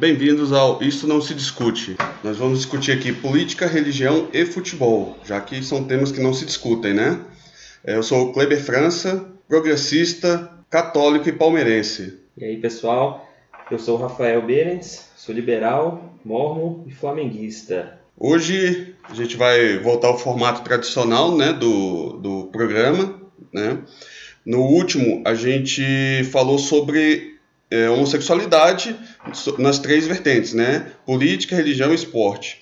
Bem-vindos ao Isso Não Se Discute. Nós vamos discutir aqui política, religião e futebol, já que são temas que não se discutem, né? É, eu sou o Kleber França, progressista, católico e palmeirense. E aí, pessoal? Eu sou o Rafael Berens, sou liberal, mormon e flamenguista. Hoje a gente vai voltar ao formato tradicional né, do, do programa. Né? No último, a gente falou sobre é, homossexualidade nas três vertentes, né? Política, religião e esporte.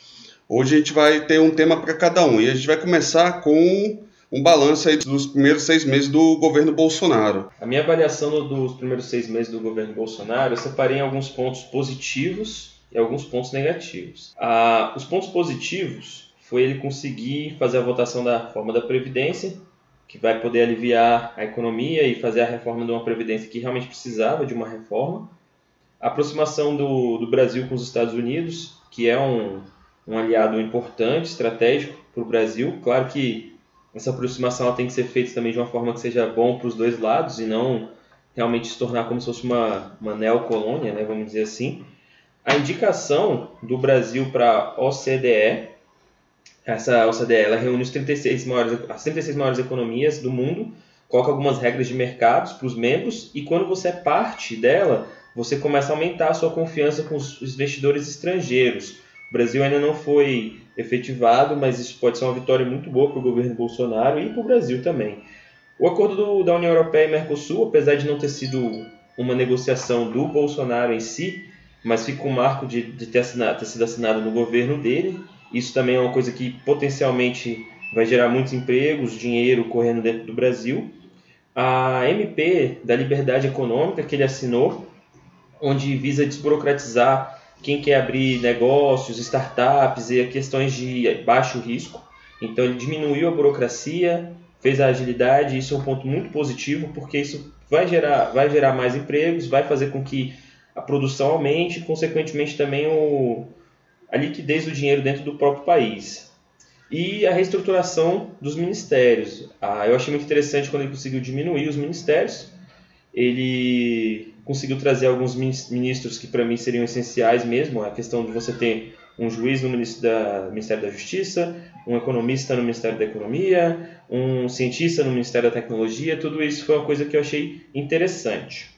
Hoje a gente vai ter um tema para cada um e a gente vai começar com um balanço dos primeiros seis meses do governo Bolsonaro. A minha avaliação dos primeiros seis meses do governo Bolsonaro, eu separei em alguns pontos positivos e alguns pontos negativos. Ah, os pontos positivos foi ele conseguir fazer a votação da reforma da Previdência, que vai poder aliviar a economia e fazer a reforma de uma Previdência que realmente precisava de uma reforma. A aproximação do, do Brasil com os Estados Unidos, que é um, um aliado importante, estratégico para o Brasil. Claro que essa aproximação tem que ser feita também de uma forma que seja bom para os dois lados e não realmente se tornar como se fosse uma, uma neocolônia, né, vamos dizer assim. A indicação do Brasil para a OCDE, essa OCDE ela reúne os 36 maiores, as 36 maiores economias do mundo, coloca algumas regras de mercados para os membros e quando você é parte dela, você começa a aumentar a sua confiança com os investidores estrangeiros. O Brasil ainda não foi efetivado, mas isso pode ser uma vitória muito boa para o governo Bolsonaro e para o Brasil também. O acordo do, da União Europeia e Mercosul, apesar de não ter sido uma negociação do Bolsonaro em si, mas fica um marco de, de ter, assinado, ter sido assinado no governo dele. Isso também é uma coisa que potencialmente vai gerar muitos empregos, dinheiro correndo dentro do Brasil. A MP da Liberdade Econômica que ele assinou, onde visa desburocratizar quem quer abrir negócios, startups e questões de baixo risco. Então ele diminuiu a burocracia, fez a agilidade, isso é um ponto muito positivo, porque isso vai gerar, vai gerar mais empregos, vai fazer com que a produção aumente consequentemente, também o, a liquidez do dinheiro dentro do próprio país. E a reestruturação dos ministérios. Ah, eu achei muito interessante quando ele conseguiu diminuir os ministérios. Ele conseguiu trazer alguns ministros que para mim seriam essenciais mesmo, a questão de você ter um juiz no Ministério da Justiça, um economista no Ministério da Economia, um cientista no Ministério da Tecnologia, tudo isso foi uma coisa que eu achei interessante.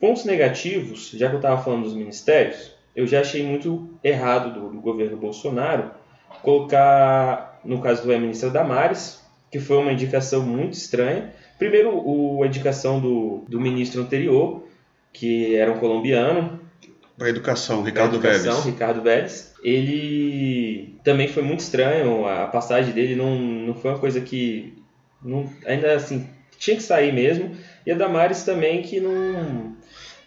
Pontos negativos, já que eu estava falando dos ministérios, eu já achei muito errado do, do, governo Bolsonaro colocar, no caso do ministro Damares, que foi uma indicação muito estranha. Primeiro, o, a indicação do, do ministro anterior, que era um colombiano. Para educação, Ricardo educação, Vélez. Ricardo Vélez. Ele também foi muito estranho, a passagem dele não, não foi uma coisa que. Não, ainda assim, tinha que sair mesmo. E a Damares também, que não.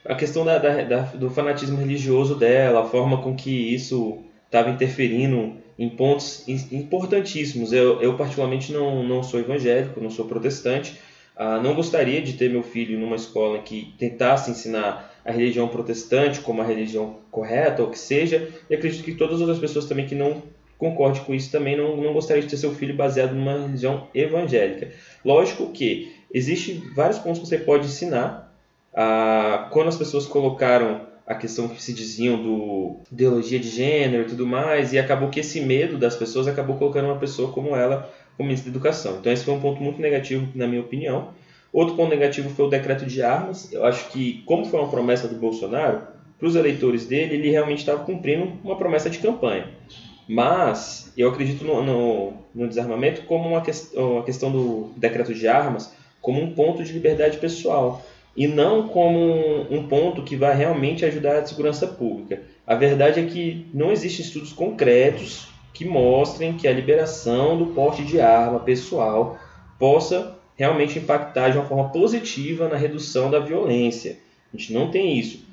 A questão da, da, da do fanatismo religioso dela, a forma com que isso estava interferindo em pontos importantíssimos. Eu, eu particularmente, não, não sou evangélico, não sou protestante, ah, não gostaria de ter meu filho numa escola que tentasse ensinar a religião protestante como a religião correta ou que seja, e acredito que todas as outras pessoas também que não concordem com isso também não, não gostaria de ter seu filho baseado numa religião evangélica. Lógico que existem vários pontos que você pode ensinar. Ah, quando as pessoas colocaram a questão que se diziam do ideologia de gênero e tudo mais, e acabou que esse medo das pessoas acabou colocando uma pessoa como ela como ministro da Educação. Então esse foi um ponto muito negativo na minha opinião. Outro ponto negativo foi o decreto de armas. Eu acho que, como foi uma promessa do Bolsonaro, para os eleitores dele, ele realmente estava cumprindo uma promessa de campanha. Mas eu acredito no, no, no desarmamento como uma, que, uma questão do decreto de armas como um ponto de liberdade pessoal e não como um ponto que vai realmente ajudar a segurança pública. A verdade é que não existem estudos concretos que mostrem que a liberação do porte de arma pessoal possa realmente impactar de uma forma positiva na redução da violência. A gente não tem isso.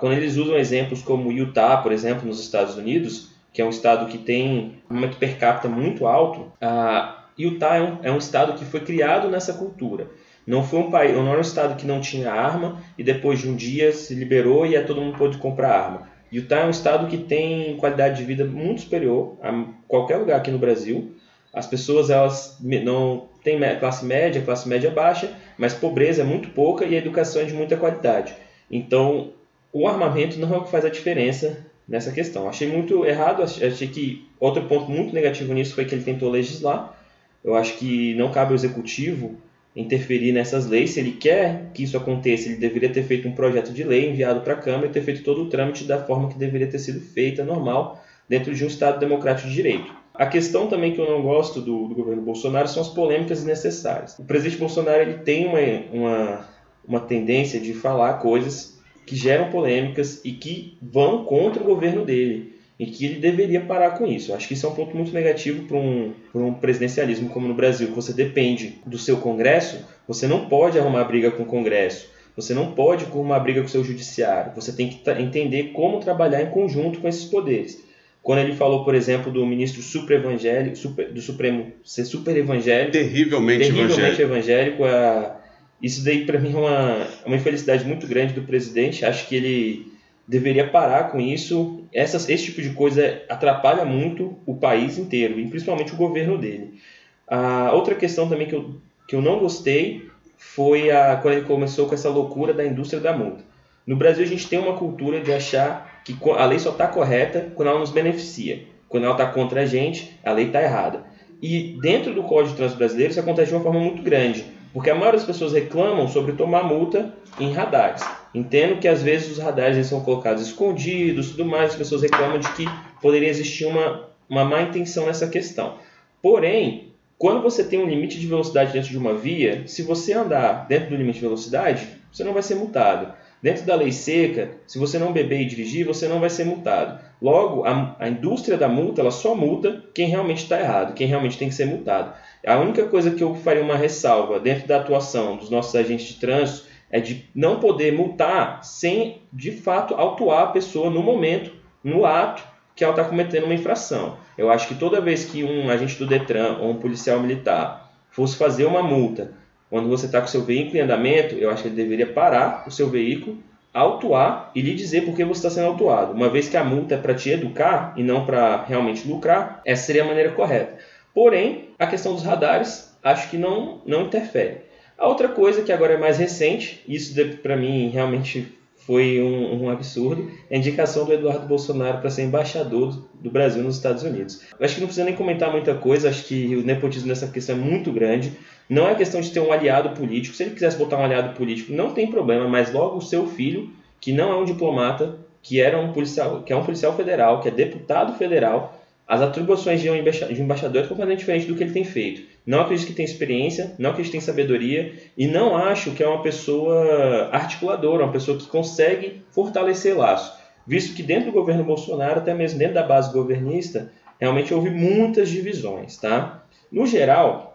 Quando eles usam exemplos como Utah, por exemplo, nos Estados Unidos, que é um estado que tem um per capita muito alto, ah, Utah é é um estado que foi criado nessa cultura. Não foi um país, não era um estado que não tinha arma e depois de um dia se liberou e todo mundo pôde comprar arma. Utah é um estado que tem qualidade de vida muito superior a qualquer lugar aqui no Brasil. As pessoas elas não têm classe média, classe média baixa, mas pobreza é muito pouca e a educação é de muita qualidade. Então, o armamento não é o que faz a diferença nessa questão. Achei muito errado, achei que outro ponto muito negativo nisso foi que ele tentou legislar. Eu acho que não cabe ao executivo interferir nessas leis. Se ele quer que isso aconteça, ele deveria ter feito um projeto de lei enviado para a Câmara e ter feito todo o trâmite da forma que deveria ter sido feita, normal, dentro de um Estado democrático de direito. A questão também que eu não gosto do, do governo Bolsonaro são as polêmicas desnecessárias. O presidente Bolsonaro ele tem uma, uma, uma tendência de falar coisas que geram polêmicas e que vão contra o governo dele e que ele deveria parar com isso. Acho que isso é um ponto muito negativo para um, um presidencialismo como no Brasil, que você depende do seu Congresso, você não pode arrumar briga com o Congresso, você não pode arrumar briga com o seu judiciário, você tem que entender como trabalhar em conjunto com esses poderes. Quando ele falou, por exemplo, do ministro super evangélico, super, do Supremo ser super evangélico, terrivelmente, terrivelmente evangélico, evangélico a, isso daí para mim é uma, uma infelicidade muito grande do presidente. Acho que ele deveria parar com isso. Essas, esse tipo de coisa atrapalha muito o país inteiro, e principalmente o governo dele. A outra questão também que eu, que eu não gostei foi a, quando ele começou com essa loucura da indústria da multa. No Brasil, a gente tem uma cultura de achar que a lei só está correta quando ela nos beneficia. Quando ela está contra a gente, a lei está errada. E dentro do Código de Trânsito Brasileiro, isso acontece de uma forma muito grande. Porque a maioria das pessoas reclamam sobre tomar multa em radares. Entendo que às vezes os radares são colocados escondidos tudo mais, as pessoas reclamam de que poderia existir uma, uma má intenção nessa questão. Porém, quando você tem um limite de velocidade dentro de uma via, se você andar dentro do limite de velocidade, você não vai ser multado. Dentro da lei seca, se você não beber e dirigir, você não vai ser multado. Logo, a, a indústria da multa ela só multa quem realmente está errado, quem realmente tem que ser multado. A única coisa que eu faria uma ressalva dentro da atuação dos nossos agentes de trânsito é de não poder multar sem, de fato, autuar a pessoa no momento, no ato que ela está cometendo uma infração. Eu acho que toda vez que um agente do Detran ou um policial militar fosse fazer uma multa, quando você está com seu veículo em andamento, eu acho que ele deveria parar o seu veículo, autuar e lhe dizer por que você está sendo autuado. Uma vez que a multa é para te educar e não para realmente lucrar, essa seria a maneira correta. Porém, a questão dos radares acho que não, não interfere. A outra coisa que agora é mais recente, isso para mim realmente foi um, um, absurdo, é a indicação do Eduardo Bolsonaro para ser embaixador do Brasil nos Estados Unidos. Acho que não precisa nem comentar muita coisa, acho que o nepotismo nessa questão é muito grande. Não é questão de ter um aliado político, se ele quisesse botar um aliado político, não tem problema, mas logo o seu filho, que não é um diplomata, que era um policial, que é um policial federal, que é deputado federal, as atribuições de um embaixador é completamente diferente do que ele tem feito. Não acredito que tem experiência, não acredito que tem sabedoria e não acho que é uma pessoa articuladora, uma pessoa que consegue fortalecer laços. Visto que dentro do governo Bolsonaro, até mesmo dentro da base governista, realmente houve muitas divisões, tá? No geral,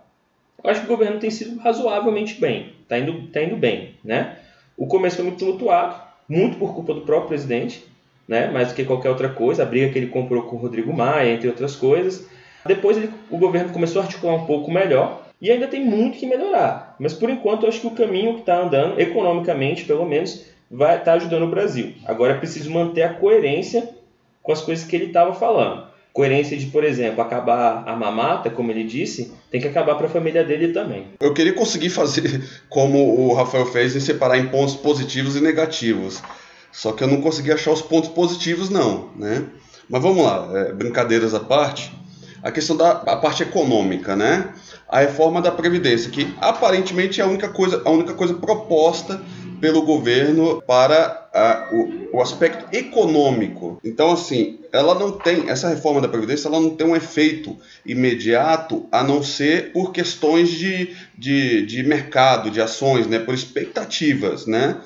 eu acho que o governo tem sido razoavelmente bem, está indo, tá indo bem, né? O começo foi muito tumultuado, muito por culpa do próprio presidente, né? mais do que qualquer outra coisa, a briga que ele comprou com o Rodrigo Maia, entre outras coisas. Depois ele, o governo começou a articular um pouco melhor e ainda tem muito que melhorar. Mas por enquanto eu acho que o caminho que está andando, economicamente pelo menos, vai estar tá ajudando o Brasil. Agora é preciso manter a coerência com as coisas que ele estava falando. Coerência de, por exemplo, acabar a mamata, como ele disse, tem que acabar para a família dele também. Eu queria conseguir fazer como o Rafael fez e separar em pontos positivos e negativos. Só que eu não consegui achar os pontos positivos, não, né? Mas vamos lá, é, brincadeiras à parte. A questão da a parte econômica, né? A reforma da Previdência, que aparentemente é a única coisa, a única coisa proposta pelo governo para a, o, o, aspecto econômico. Então, assim, ela não tem, essa reforma da Previdência, ela não tem um efeito imediato, a não ser por questões de, de, de mercado, de ações, né, por expectativas, né?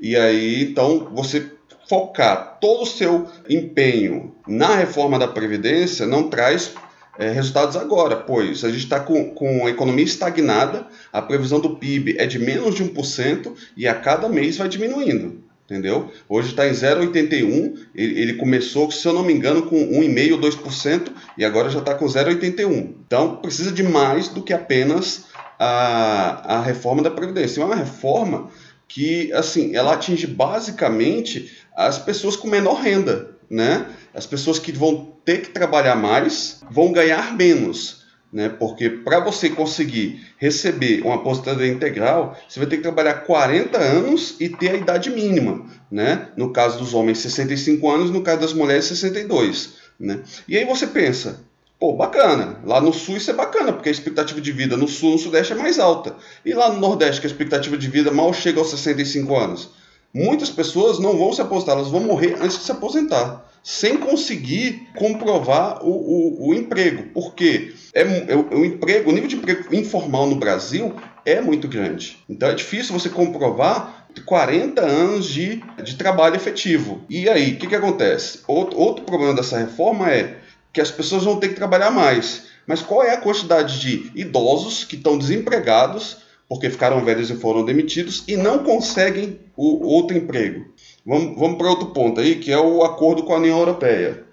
E aí, então, você focar todo o seu empenho na reforma da Previdência não traz é, resultados agora, pois a gente está com, com a economia estagnada, a previsão do PIB é de menos de 1% e a cada mês vai diminuindo. Entendeu? Hoje está em 0,81, ele, ele começou, se eu não me engano, com 1,5%, 2% e agora já está com 0,81. Então precisa de mais do que apenas a, a reforma da Previdência. É uma reforma que assim ela atinge basicamente as pessoas com menor renda, né? As pessoas que vão ter que trabalhar mais vão ganhar menos, né? Porque para você conseguir receber uma aposentadoria integral, você vai ter que trabalhar 40 anos e ter a idade mínima, né? No caso dos homens, 65 anos, no caso das mulheres, 62, né? E aí você pensa, pô, bacana, lá no sul isso é bacana, porque a expectativa de vida no sul no sudeste é mais alta. E lá no nordeste, que a expectativa de vida mal chega aos 65 anos. Muitas pessoas não vão se aposentar, elas vão morrer antes de se aposentar sem conseguir comprovar o, o, o emprego. Porque é, é, o, o, emprego, o nível de emprego informal no Brasil é muito grande. Então é difícil você comprovar 40 anos de, de trabalho efetivo. E aí, o que, que acontece? Outro, outro problema dessa reforma é que as pessoas vão ter que trabalhar mais. Mas qual é a quantidade de idosos que estão desempregados porque ficaram velhos e foram demitidos e não conseguem o outro emprego? Vamos, vamos para outro ponto aí, que é o acordo com a União Europeia.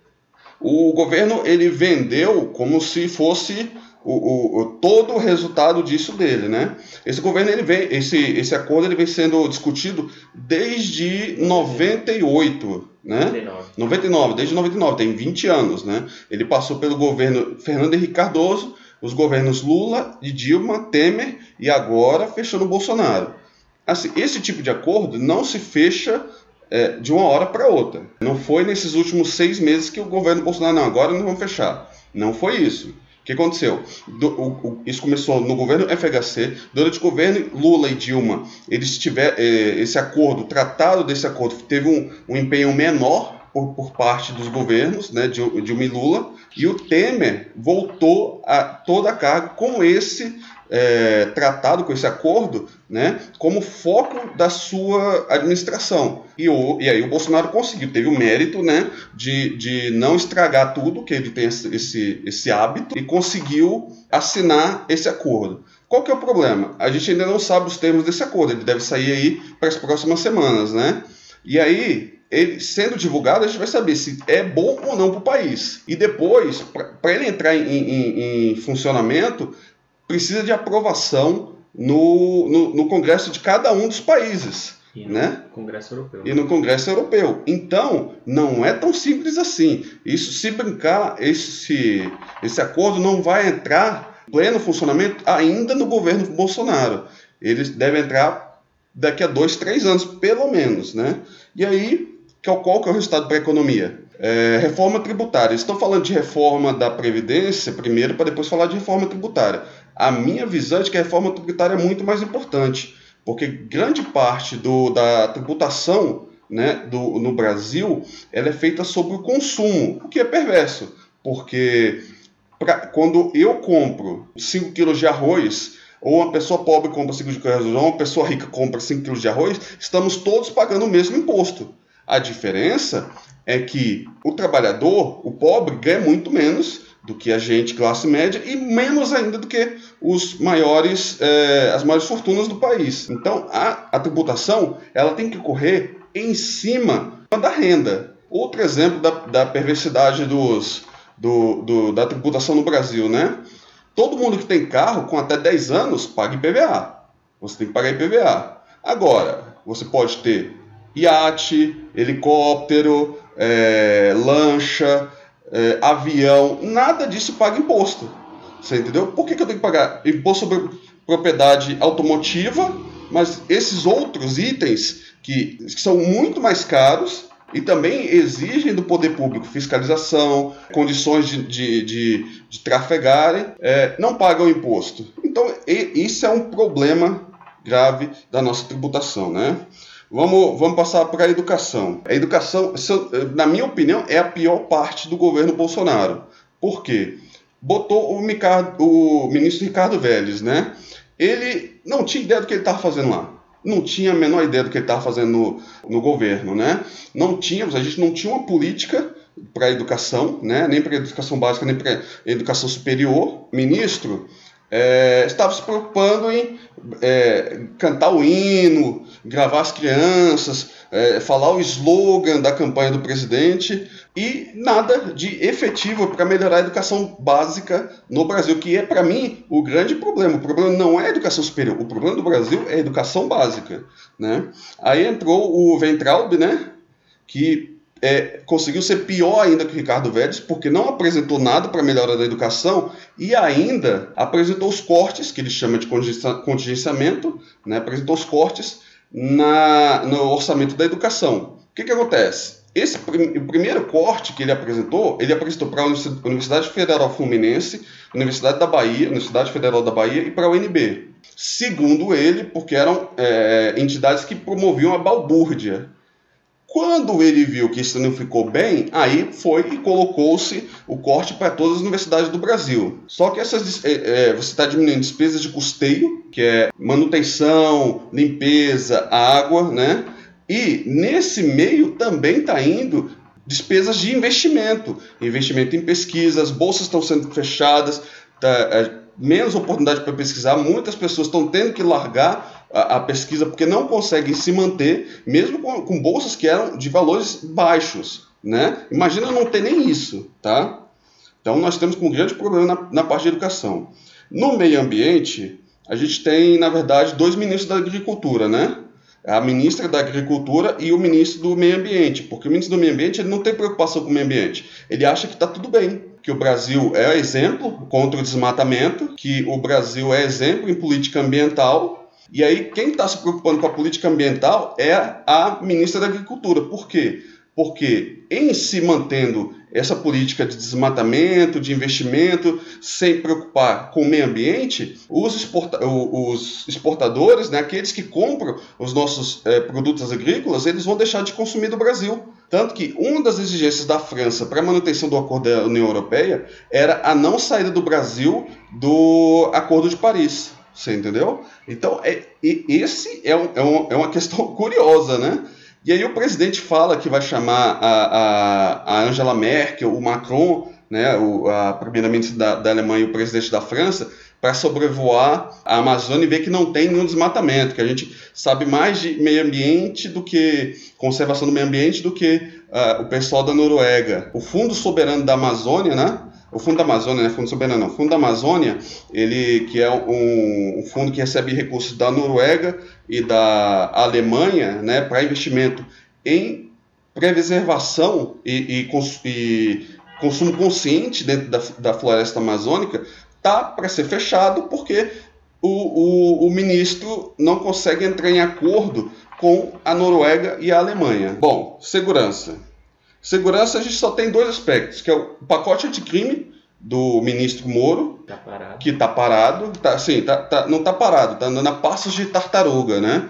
O governo ele vendeu como se fosse o, o, todo o resultado disso dele, né? Esse governo ele vem, esse, esse acordo ele vem sendo discutido desde 98, né? 99. 99, desde 99, tem 20 anos, né? Ele passou pelo governo Fernando Henrique Cardoso, os governos Lula e Dilma, Temer e agora fechou no Bolsonaro. Assim, esse tipo de acordo não se fecha é, de uma hora para outra. Não foi nesses últimos seis meses que o governo Bolsonaro, não, agora não vamos fechar. Não foi isso. O que aconteceu? Do, o, o, isso começou no governo FHC, durante o governo Lula e Dilma, eles tiveram é, esse acordo, o tratado desse acordo teve um, um empenho menor por, por, parte dos governos, né, Dilma e Lula, e o Temer voltou a toda a carga com esse é, tratado, com esse acordo, né, como foco da sua administração. E, o, e aí o Bolsonaro conseguiu, teve o mérito né, de, de não estragar tudo, que ele tem esse, esse, hábito, e conseguiu assinar esse acordo. Qual que é o problema? A gente ainda não sabe os termos desse acordo, ele deve sair aí para as próximas semanas, né? E aí, ele sendo divulgado, a gente vai saber se é bom ou não para o país. E depois, para ele entrar em, em, em funcionamento, precisa de aprovação no, no, no Congresso de cada um dos países. E no né? Congresso Europeu. E no Congresso Europeu. Então, não é tão simples assim. Isso, se brincar, esse, esse acordo não vai entrar pleno funcionamento ainda no governo Bolsonaro. Eles devem entrar daqui a dois, três anos, pelo menos. Né? E aí, qual que é o resultado para a economia? É, reforma tributária. Estou falando de reforma da Previdência primeiro, para depois falar de reforma tributária. A minha visão é de que a reforma tributária é muito mais importante, porque grande parte do, da tributação né, do, no Brasil ela é feita sobre o consumo, o que é perverso, porque pra, quando eu compro 5 quilos de arroz, ou uma pessoa pobre compra 5 quilos de arroz, ou uma pessoa rica compra 5 quilos de arroz, estamos todos pagando o mesmo imposto. A diferença é que o trabalhador, o pobre, ganha muito menos do que a gente, classe média, e menos ainda do que os maiores, é, as maiores fortunas do país. Então, a, a tributação ela tem que correr em cima da renda. Outro exemplo da, da perversidade dos, do, do, da tributação no Brasil, né? Todo mundo que tem carro com até 10 anos paga IPVA. Você tem que pagar IPVA. Agora, você pode ter iate, helicóptero, é, lancha, é, avião, nada disso paga imposto. Você entendeu? Por que, que eu tenho que pagar imposto sobre propriedade automotiva, mas esses outros itens que, que são muito mais caros e também exigem do poder público fiscalização, condições de, de, de, de trafegarem, é, não pagam imposto. Então, isso é um problema grave da nossa tributação, né? Vamos, vamos passar para a educação. A educação, na minha opinião, é a pior parte do governo Bolsonaro. Por quê? Botou o, o ministro Ricardo Vélez, né? Ele não tinha ideia do que ele estava fazendo lá. Não tinha a menor ideia do que ele estava fazendo no, no governo, né? Não tínhamos, a gente não tinha uma política para a educação, né? nem para a educação básica, nem para a educação superior. Ministro é, estava se preocupando em é, cantar o hino, gravar as crianças, é, falar o slogan da campanha do presidente e nada de efetivo para melhorar a educação básica no Brasil, que é para mim o grande problema. O problema não é a educação superior, o problema do Brasil é a educação básica. Né? Aí entrou o Ventralb, né, que é, conseguiu ser pior ainda que o Ricardo Vélez, porque não apresentou nada para melhorar da educação e ainda apresentou os cortes, que ele chama de contingenciamento, né, apresentou os cortes na, no orçamento da educação. O que, que acontece? Esse o primeiro corte que ele apresentou, ele apresentou para a Universidade Federal Fluminense, Universidade da Bahia, Universidade Federal da Bahia e para a UNB. Segundo ele, porque eram é, entidades que promoviam a balbúrdia. Quando ele viu que isso não ficou bem, aí foi e colocou-se o corte para todas as universidades do Brasil. Só que essas, é, é, você está diminuindo despesas de custeio, que é manutenção, limpeza, água, né? E nesse meio também está indo despesas de investimento, investimento em pesquisas, bolsas estão sendo fechadas, tá, é, menos oportunidade para pesquisar, muitas pessoas estão tendo que largar a, a, pesquisa porque não conseguem se manter, mesmo com, com, bolsas que eram de valores baixos. Né? Imagina não ter nem isso. Tá? Então nós temos um grande problema na, na parte de educação. No meio ambiente, a gente tem, na verdade, dois ministros da agricultura, né? a ministra da Agricultura e o ministro do Meio Ambiente, porque o ministro do Meio Ambiente ele não tem preocupação com o meio ambiente, ele acha que está tudo bem, que o Brasil é exemplo contra o desmatamento, que o Brasil é exemplo em política ambiental, e aí quem está se preocupando com a política ambiental é a ministra da Agricultura. Por quê? Porque em se mantendo essa política de desmatamento, de investimento, sem preocupar com o meio ambiente, os, exporta os exportadores, né, aqueles que compram os nossos é, produtos agrícolas, eles vão deixar de consumir do Brasil. Tanto que uma das exigências da França para a manutenção do acordo da União Europeia era a não saída do Brasil do Acordo de Paris. Você entendeu? Então, é, esse é, um, é, um, é uma questão curiosa, né? E aí o presidente fala que vai chamar a, a, a Angela Merkel, o Macron, né, o, a primeira-ministra da, da Alemanha e o presidente da França, para sobrevoar a Amazônia e ver que não tem nenhum desmatamento, que a gente sabe mais de meio ambiente do que conservação do meio ambiente do que uh, o pessoal da Noruega. O Fundo Soberano da Amazônia, né? O Fundo da Amazônia, né? Fundo Soberano não. Fundo da Amazônia, ele que é um, um fundo que recebe recursos da Noruega e da Alemanha, né, para investimento em preservação e, e, e, consumo consciente dentro da, da floresta amazônica, tá para ser fechado porque o, o, o ministro não consegue entrar em acordo com a Noruega e a Alemanha. Bom, segurança. Segurança a gente só tem dois aspectos, que é o pacote anticrime do ministro Moro, tá que está parado, tá, sim, tá, tá, não está parado, está andando a passos de tartaruga, né?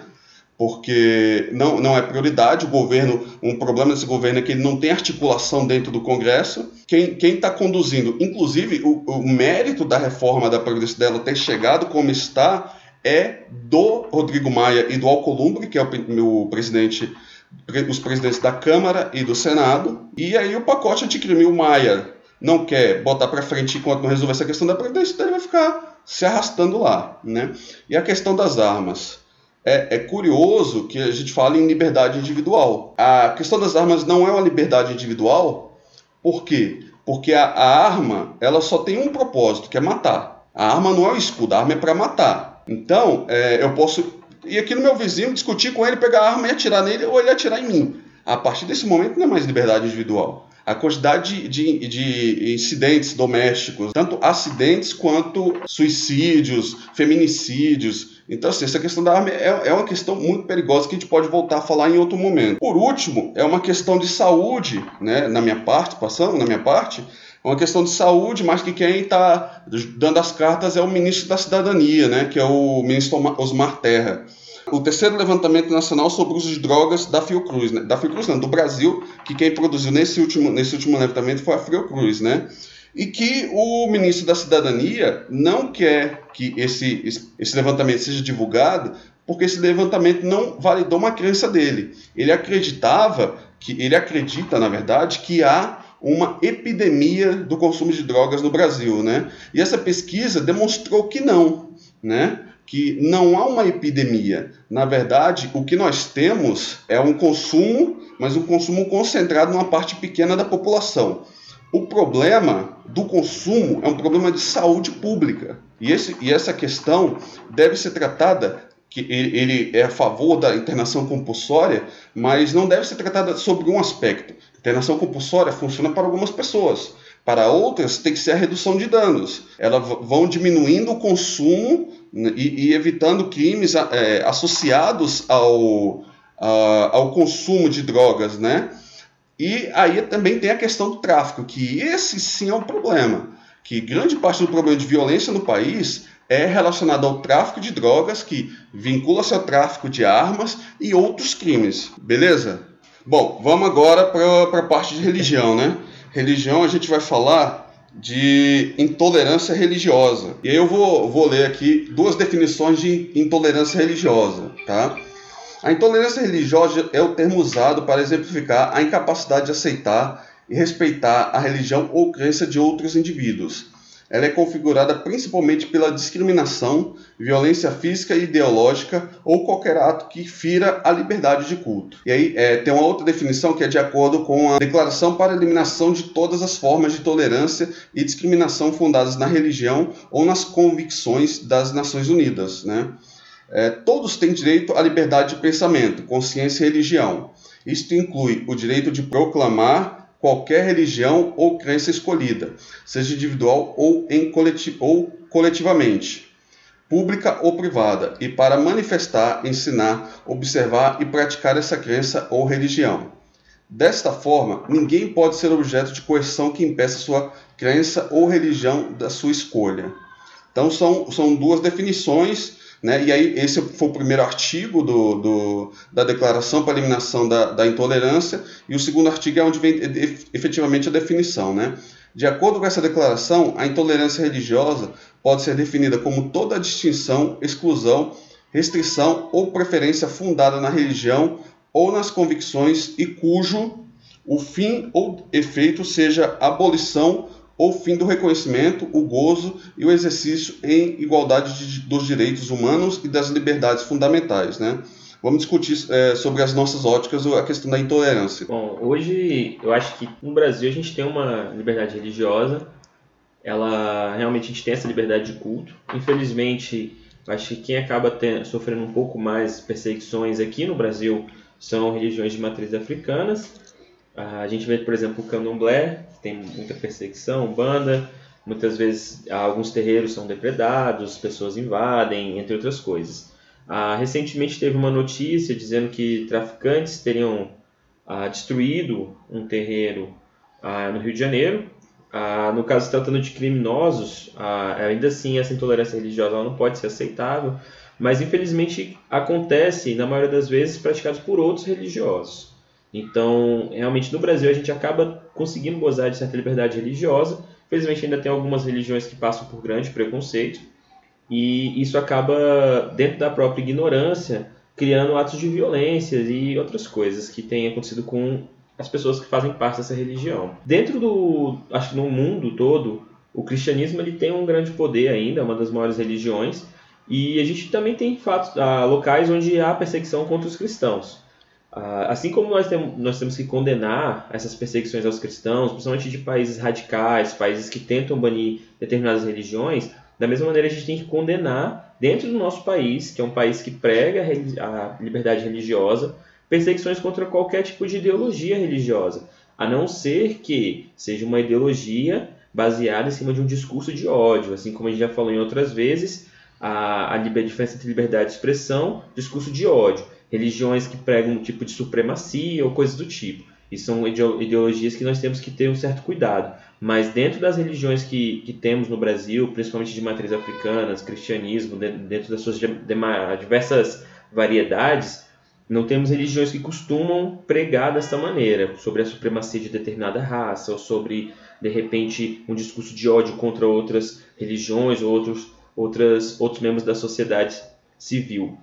Porque não, não é prioridade, o governo, um problema desse governo é que ele não tem articulação dentro do Congresso. Quem está conduzindo, inclusive o, o mérito da reforma da Previdência dela ter chegado como está, é do Rodrigo Maia e do Alcolumbre, que é o, o presidente os presidentes da Câmara e do Senado, e aí o pacote anticrime, o Maia não quer botar para frente enquanto não resolver essa questão da Previdência, então ele vai ficar se arrastando lá. Né? E a questão das armas. É, é, curioso que a gente fale em liberdade individual. A questão das armas não é uma liberdade individual, por quê? Porque a, a arma ela só tem um propósito, que é matar. A arma não é o escudo, a arma é para matar. Então, é, eu posso ir aqui no meu vizinho, discutir com ele, pegar a arma e atirar nele, ou ele atirar em mim. A partir desse momento não é mais liberdade individual. A quantidade de, de incidentes domésticos, tanto acidentes quanto suicídios, feminicídios. Então, assim, essa questão da arma é, é uma questão muito perigosa que a gente pode voltar a falar em outro momento. Por último, é uma questão de saúde, né, na minha parte, passando na minha parte, é uma questão de saúde, mas que quem está dando as cartas é o ministro da Cidadania, né, que é o ministro Osmar Terra. O terceiro levantamento nacional sobre o uso de drogas da Fiocruz, né, da Fiocruz não, do Brasil, que quem produziu nesse último, nesse último levantamento foi a Fiocruz, né, e que o ministro da Cidadania não quer que esse, esse levantamento seja divulgado, porque esse levantamento não validou uma crença dele. Ele acreditava que ele acredita, na verdade, que há uma epidemia do consumo de drogas no Brasil, né? E essa pesquisa demonstrou que não, né? Que não há uma epidemia. Na verdade, o que nós temos é um consumo, mas um consumo concentrado numa parte pequena da população. O problema do consumo é um problema de saúde pública. E, esse, e essa questão deve ser tratada que ele é a favor da internação compulsória, mas não deve ser tratada sobre um aspecto, Internação compulsória funciona para algumas pessoas. Para outras, tem que ser a redução de danos. Elas vão diminuindo o consumo né, e, e evitando crimes é, associados ao, a, ao consumo de drogas, né? E aí também tem a questão do tráfico, que esse sim é um problema. Que grande parte do problema de violência no país é relacionado ao tráfico de drogas, que vincula-se ao tráfico de armas e outros crimes. Beleza? Bom, vamos agora para a parte de religião, né? religião, a gente vai falar de intolerância religiosa. E aí eu vou, vou ler aqui duas definições de intolerância religiosa, tá? A intolerância religiosa é o termo usado para exemplificar a incapacidade de aceitar e respeitar a religião ou crença de outros indivíduos ela é configurada principalmente pela discriminação, violência física e ideológica ou qualquer ato que fira a liberdade de culto. E aí é, tem uma outra definição que é de acordo com a Declaração para a Eliminação de Todas as Formas de Tolerância e Discriminação fundadas na religião ou nas convicções das Nações Unidas. Né? É, todos têm direito à liberdade de pensamento, consciência e religião. Isto inclui o direito de proclamar qualquer religião ou crença escolhida, seja individual ou, em coleti ou coletivamente, pública ou privada, e para manifestar, ensinar, observar e praticar essa crença ou religião. Desta forma, ninguém pode ser objeto de coerção que impeça sua crença ou religião da sua escolha. Então, são, são duas definições né? E aí, esse foi o primeiro artigo do, do da Declaração para a Eliminação da, da, Intolerância, e o segundo artigo é onde vem efetivamente a definição. Né? De acordo com essa declaração, a intolerância religiosa pode ser definida como toda distinção, exclusão, restrição ou preferência fundada na religião ou nas convicções e cujo o fim ou efeito seja abolição ou fim do reconhecimento, o gozo e o exercício em igualdade de, dos direitos humanos e das liberdades fundamentais, né? Vamos discutir é, sobre as nossas óticas a questão da intolerância. Bom, hoje eu acho que no Brasil a gente tem uma liberdade religiosa, ela realmente a gente tem essa liberdade de culto. Infelizmente, acho que quem acaba ter, sofrendo um pouco mais perseguições aqui no Brasil são religiões de matriz africanas. A gente vê, por exemplo, o candomblé, que tem muita perseguição, banda, muitas vezes alguns terreiros são depredados, pessoas invadem, entre outras coisas. Ah, recentemente teve uma notícia dizendo que traficantes teriam ah, destruído um terreiro ah, no Rio de Janeiro. Ah, no caso, tratando de criminosos, ah, ainda assim essa intolerância religiosa não pode ser aceitável, mas infelizmente acontece, na maioria das vezes, praticados por outros religiosos. Então, realmente no Brasil a gente acaba conseguindo gozar de certa liberdade religiosa. Felizmente ainda tem algumas religiões que passam por grande preconceito. E isso acaba, dentro da própria ignorância, criando atos de violência e outras coisas que têm acontecido com as pessoas que fazem parte dessa religião. Dentro do, acho que no mundo todo, o cristianismo ele tem um grande poder ainda, é uma das maiores religiões, e a gente também tem fatos, ah, locais onde há perseguição contra os cristãos. Ah, assim como nós, temos nós temos que condenar essas perseguições aos cristãos, principalmente de países radicais, países que tentam banir determinadas religiões, da mesma maneira a gente tem que condenar, dentro do nosso país, que é um país que prega a liberdade religiosa, perseguições contra qualquer tipo de ideologia religiosa, a não ser que seja uma ideologia baseada em cima de um discurso de ódio, assim como a gente já falou em outras vezes, a, a diferença entre liberdade de expressão discurso de ódio religiões que pregam um tipo de supremacia ou coisas do tipo. E são ideologias que nós temos que ter um certo cuidado. Mas dentro das religiões que, que temos no Brasil, principalmente de matriz africana, cristianismo, dentro das suas diversas variedades, não temos religiões que costumam pregar dessa maneira, sobre a supremacia de determinada raça, ou sobre, de repente, um discurso de ódio contra outras religiões ou outros, outras, outros membros da sociedade civil.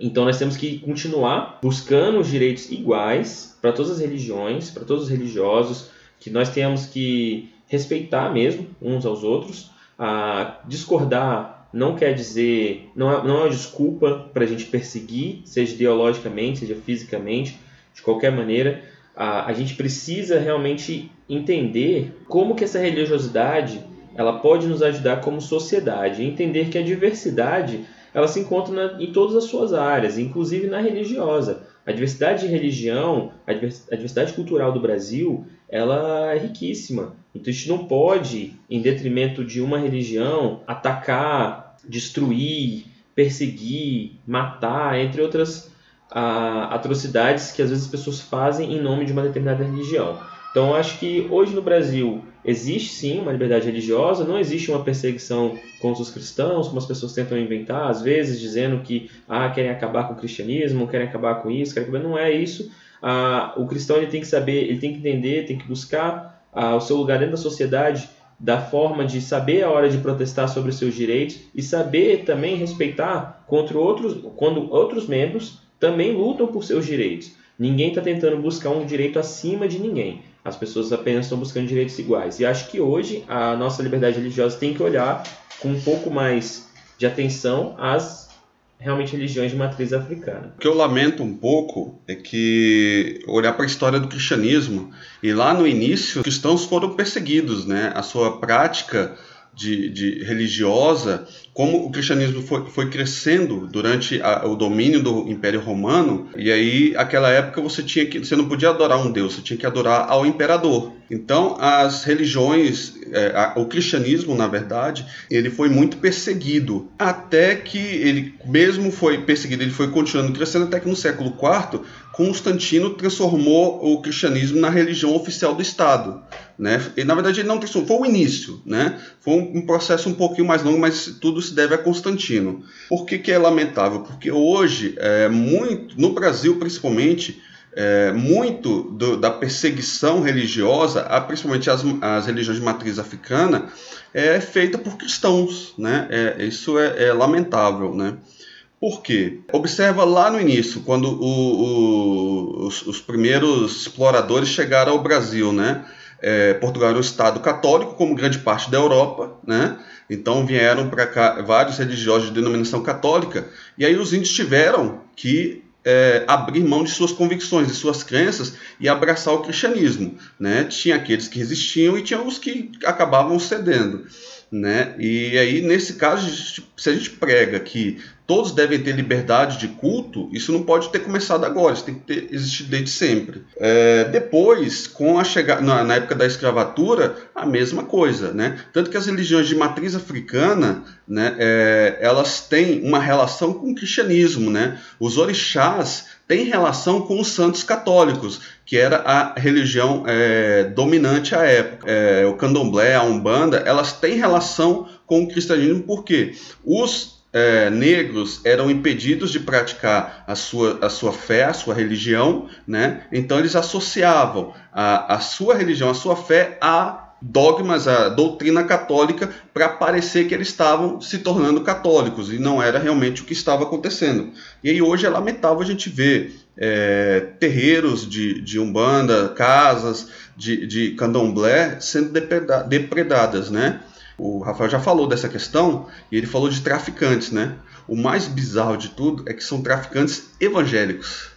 Então nós temos que continuar buscando os direitos iguais para todas as religiões, para todos os religiosos, que nós temos que respeitar mesmo uns aos outros. Ah, discordar não quer dizer, não é, não é uma desculpa para a gente perseguir, seja ideologicamente, seja fisicamente, de qualquer maneira. Ah, a gente precisa realmente entender como que essa religiosidade ela pode nos ajudar como sociedade, entender que a diversidade ela se encontra na, em todas as suas áreas, inclusive na religiosa. A diversidade de religião, a diversidade cultural do Brasil, ela é riquíssima. Então a gente não pode, em detrimento de uma religião, atacar, destruir, perseguir, matar, entre outras ah, atrocidades que às vezes as pessoas fazem em nome de uma determinada religião. Então, acho que hoje no Brasil existe sim uma liberdade religiosa, não existe uma perseguição contra os cristãos, como as pessoas tentam inventar, às vezes dizendo que ah, querem acabar com o cristianismo, querem acabar com isso, querem acabar... não é isso. Ah, o cristão ele tem que saber, ele tem que entender, tem que buscar ah, o seu lugar dentro da sociedade da forma de saber a hora de protestar sobre os seus direitos e saber também respeitar contra outros, quando outros membros também lutam por seus direitos. Ninguém está tentando buscar um direito acima de ninguém. As pessoas apenas estão buscando direitos iguais. E acho que hoje a nossa liberdade religiosa tem que olhar com um pouco mais de atenção às realmente religiões de matriz africana. O que eu lamento um pouco é que olhar para a história do cristianismo e lá no início os cristãos foram perseguidos, né? A sua prática de, de, religiosa, como o cristianismo foi, foi crescendo durante a, o domínio do Império Romano, e aí aquela época você tinha que você não podia adorar um deus, você tinha que adorar ao imperador. Então as religiões, é, a, o cristianismo na verdade, ele foi muito perseguido até que ele mesmo foi perseguido, ele foi continuando crescendo até que no século IV Constantino transformou o cristianismo na religião oficial do Estado. Né? E, na verdade, ele não transformou, foi o início. Né? Foi um, processo um pouquinho mais longo, mas tudo se deve a Constantino. Por que, que é lamentável? Porque hoje, é, muito, no Brasil principalmente, é, muito do, da perseguição religiosa, principalmente as, as, religiões de matriz africana, é feita por cristãos. Né? É, isso é, é lamentável. Né? Por quê? Observa lá no início, quando o, o, os, os, primeiros exploradores chegaram ao Brasil, né? É, Portugal era um estado católico, como grande parte da Europa, né? Então vieram para cá vários religiosos de denominação católica, e aí os índios tiveram que é, abrir mão de suas convicções, de suas crenças e abraçar o cristianismo. Né? Tinha aqueles que resistiam e tinha os que acabavam cedendo. Né? E aí, nesse caso, se a gente prega que todos devem ter liberdade de culto, isso não pode ter começado agora, isso tem que ter existido desde sempre. É, depois, com a chegada na, na, época da escravatura, a mesma coisa, né? Tanto que as religiões de matriz africana, né, é, elas têm uma relação com o cristianismo, né? Os orixás têm relação com os santos católicos, que era a religião é, dominante à época. É, o candomblé, a umbanda, elas têm relação com o cristianismo porque os é, negros eram impedidos de praticar a sua, a sua fé, a sua religião, né? então eles associavam a, a sua religião, a sua fé a dogmas, a doutrina católica, para parecer que eles estavam se tornando católicos, e não era realmente o que estava acontecendo. E aí hoje é lamentável a gente ver é, terreiros de, de umbanda, casas de, de candomblé sendo depreda depredadas, né? O Rafael já falou dessa questão e ele falou de traficantes, né? O mais bizarro de tudo é que são traficantes evangélicos.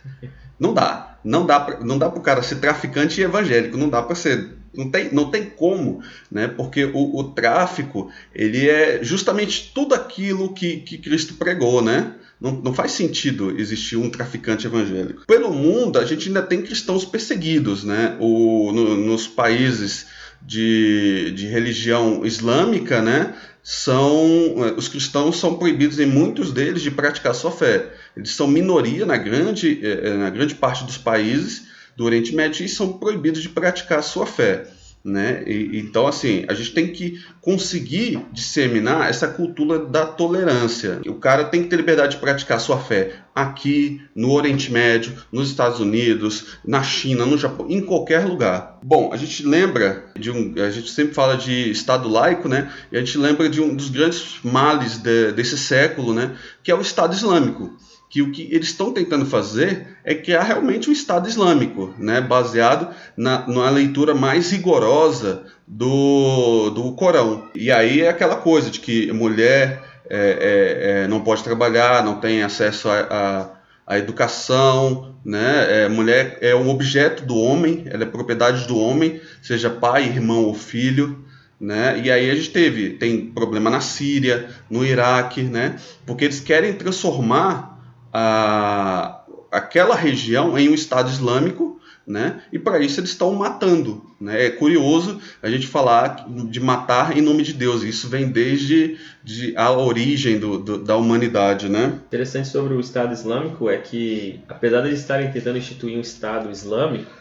Não dá, não dá, pra, não dá para o cara ser traficante e evangélico, não dá para ser não tem, não tem como, né? porque o, o, tráfico ele é justamente tudo aquilo que, que Cristo pregou. Né? Não, não faz sentido existir um traficante evangélico. Pelo mundo, a gente ainda tem cristãos perseguidos. Né? O, no, nos países de, de religião islâmica, né? são eh, os cristãos são proibidos em muitos deles de praticar sua fé. Eles são minoria na grande, eh, eh, na grande parte dos países do Oriente Médio e são proibidos de praticar a sua fé. Né? E, então, assim, a gente tem que conseguir disseminar essa cultura da tolerância. O cara tem que ter liberdade de praticar sua fé aqui, no Oriente Médio, nos Estados Unidos, na China, no Japão, em qualquer lugar. Bom, a gente lembra de um. A gente sempre fala de Estado laico, né? E a gente lembra de um dos grandes males de, desse século, né? Que é o Estado Islâmico que o que eles estão tentando fazer é criar realmente um Estado Islâmico, né, baseado na, na leitura mais rigorosa do, do Corão. E aí é aquela coisa de que mulher é, é, é, não pode trabalhar, não tem acesso a, a, a educação, né? É, mulher é um objeto do homem, ela é propriedade do homem, seja pai, irmão ou filho. Né? E aí a gente teve, tem problema na Síria, no Iraque, né? porque eles querem transformar a, aquela região em um Estado Islâmico, né? E para isso eles estão matando, né? É curioso a gente falar de matar em nome de Deus. Isso vem desde de a origem do, do, da humanidade, né? Interessante sobre o Estado Islâmico é que, apesar de eles estarem tentando instituir um Estado Islâmico,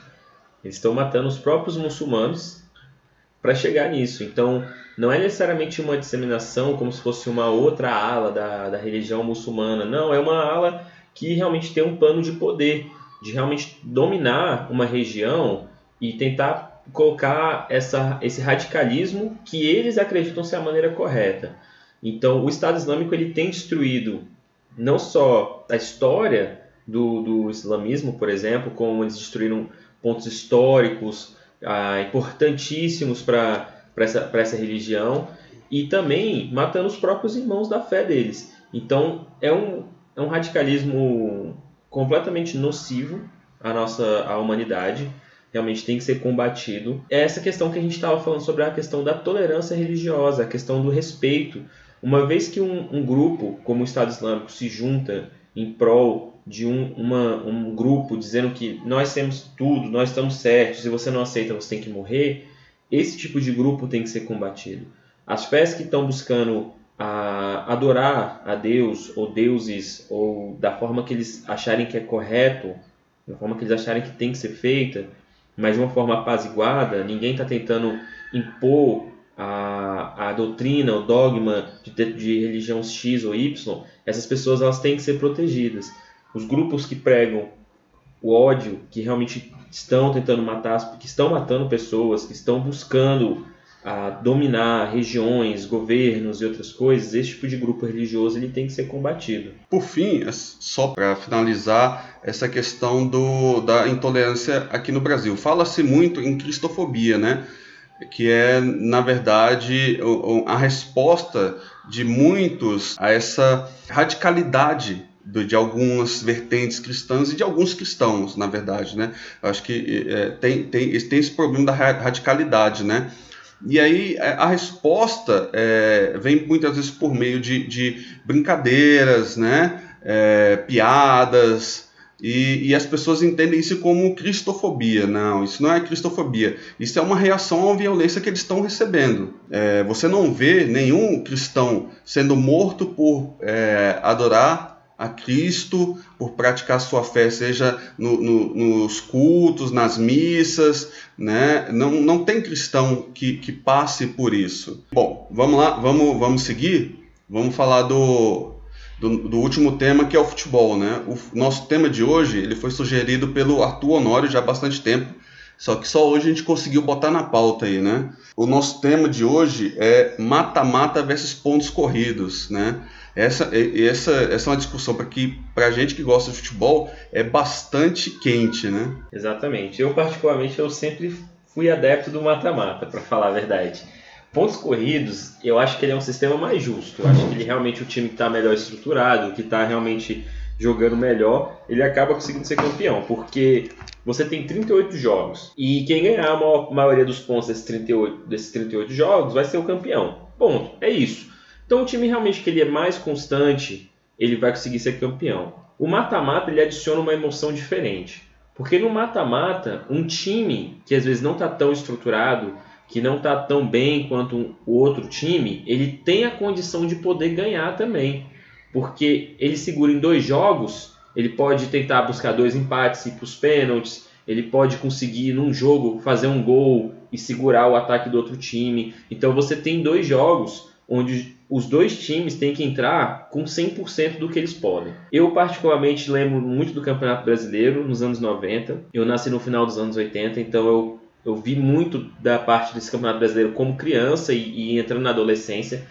eles estão matando os próprios muçulmanos para chegar nisso. Então, não é necessariamente uma disseminação como se fosse uma outra ala da, da religião muçulmana. Não, é uma ala que realmente tem um plano de poder, de realmente dominar uma região e tentar colocar essa, esse radicalismo que eles acreditam ser a maneira correta. Então, o Estado Islâmico ele tem destruído não só a história do, do islamismo, por exemplo, como eles destruíram pontos históricos ah, importantíssimos para essa, essa religião e também matando os próprios irmãos da fé deles. Então é um, é um radicalismo completamente nocivo à nossa à humanidade. Realmente tem que ser combatido. É essa questão que a gente estava falando sobre a questão da tolerância religiosa, a questão do respeito. Uma vez que um, um grupo como o Estado Islâmico se junta em prol de um, uma, um grupo dizendo que nós temos tudo, nós estamos certos, se você não aceita você tem que morrer, esse tipo de grupo tem que ser combatido. As fés que estão buscando a, adorar a Deus ou deuses ou da forma que eles acharem que é correto, da forma que eles acharem que tem que ser feita, mas de uma forma apaziguada, ninguém está tentando impor a, a doutrina, o dogma de, de religião X ou Y, essas pessoas elas têm que ser protegidas os grupos que pregam o ódio, que realmente estão tentando matar, que estão matando pessoas, que estão buscando a ah, dominar regiões, governos e outras coisas, esse tipo de grupo religioso ele tem que ser combatido. Por fim, só para finalizar essa questão do, da intolerância aqui no Brasil, fala-se muito em cristofobia, né? Que é na verdade a resposta de muitos a essa radicalidade de algumas vertentes cristãs e de alguns cristãos, na verdade, né? Acho que é, tem, tem, tem esse problema da radicalidade, né? E aí é, a resposta é, vem muitas vezes por meio de, de brincadeiras, né? É, piadas, e, e, as pessoas entendem isso como cristofobia. Não, isso não é cristofobia. Isso é uma reação à violência que eles estão recebendo. É, você não vê nenhum cristão sendo morto por é, adorar a Cristo, por praticar sua fé, seja no, no, nos cultos, nas missas, né? Não, não tem cristão que, que passe por isso. Bom, vamos lá, vamos, vamos seguir? Vamos falar do, do, do, último tema, que é o futebol, né? O nosso tema de hoje, ele foi sugerido pelo Arthur Honório já há bastante tempo, só que só hoje a gente conseguiu botar na pauta aí, né? O nosso tema de hoje é mata-mata versus pontos corridos, né? Essa, essa, essa é uma discussão para que para gente que gosta de futebol é bastante quente, né? Exatamente. Eu particularmente eu sempre fui adepto do mata-mata, para falar a verdade. Pontos corridos, eu acho que ele é um sistema mais justo. Eu acho que ele realmente o time que está melhor estruturado, que está realmente jogando melhor, ele acaba conseguindo ser campeão, porque você tem 38 jogos e quem ganhar a maior, maioria dos pontos desses 38, desses 38 jogos vai ser o campeão. Ponto. É isso. Então o time realmente que ele é mais constante, ele vai conseguir ser campeão. O mata-mata ele adiciona uma emoção diferente. Porque no mata-mata, um time que às vezes não está tão estruturado, que não está tão bem quanto o outro time, ele tem a condição de poder ganhar também. Porque ele segura em dois jogos, ele pode tentar buscar dois empates, ir para os pênaltis, ele pode conseguir num jogo fazer um gol e segurar o ataque do outro time. Então você tem dois jogos onde os dois times têm que entrar com 100% do que eles podem. Eu, particularmente, lembro muito do Campeonato Brasileiro nos anos 90. Eu nasci no final dos anos 80, então eu, eu vi muito da parte desse Campeonato Brasileiro como criança e, e entrando na adolescência.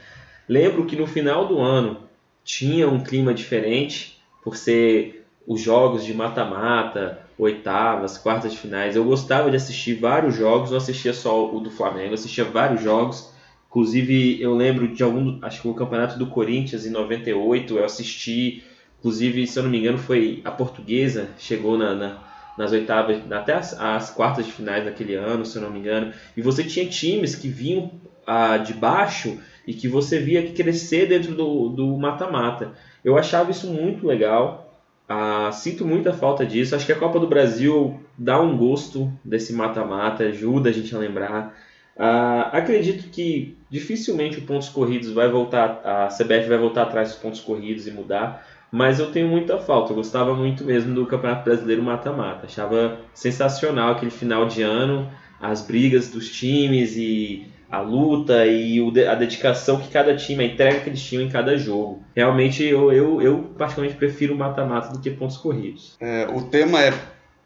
Lembro que no final do ano tinha um clima diferente, por ser os jogos de mata-mata, oitavas, quartas de finais. Eu gostava de assistir vários jogos, não assistia só o do Flamengo, assistia vários jogos Inclusive, eu lembro de algum, acho que o campeonato do Corinthians em 98, eu assisti, inclusive, se eu não me engano, foi a portuguesa, chegou na, na nas oitavas, até as, as, quartas de finais daquele ano, se eu não me engano. E você tinha times que vinham ah, de baixo e que você via crescer dentro do mata-mata. Eu achava isso muito legal. Ah, sinto muita falta disso. Acho que a Copa do Brasil dá um gosto desse mata-mata, ajuda a gente a lembrar. Ah, acredito que dificilmente o pontos corridos vai voltar, a CBF vai voltar atrás dos pontos corridos e mudar, mas eu tenho muita falta. Eu gostava muito mesmo do Campeonato Brasileiro mata-mata. Achava sensacional aquele final de ano, as brigas dos times e a luta e a dedicação que cada time, a entrega que eles tinham em cada jogo. Realmente eu, eu, eu particularmente prefiro mata-mata do que pontos corridos. É, o tema é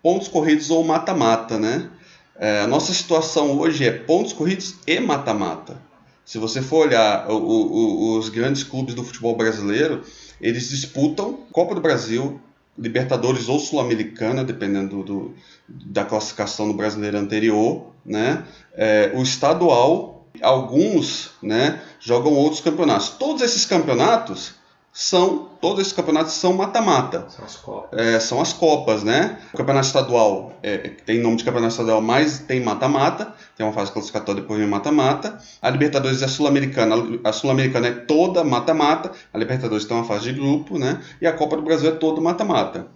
pontos corridos ou mata-mata, né? É, a nossa situação hoje é pontos corridos e mata-mata. Se você for olhar o, o, os grandes clubes do futebol brasileiro, eles disputam Copa do Brasil, Libertadores ou Sul-Americana, dependendo do, da classificação do brasileiro anterior, né? É, o estadual, alguns né, jogam outros campeonatos. Todos esses campeonatos são todos esses campeonatos são mata-mata. São as copas. É, são as copas, né? O campeonato estadual é, tem nome de campeonato estadual, mas tem mata-mata. Tem uma fase classificatória depois vem mata-mata. A Libertadores é sul-americana. A sul-americana é toda mata-mata. A Libertadores tem uma fase de grupo, né? E a Copa do Brasil é todo mata-mata.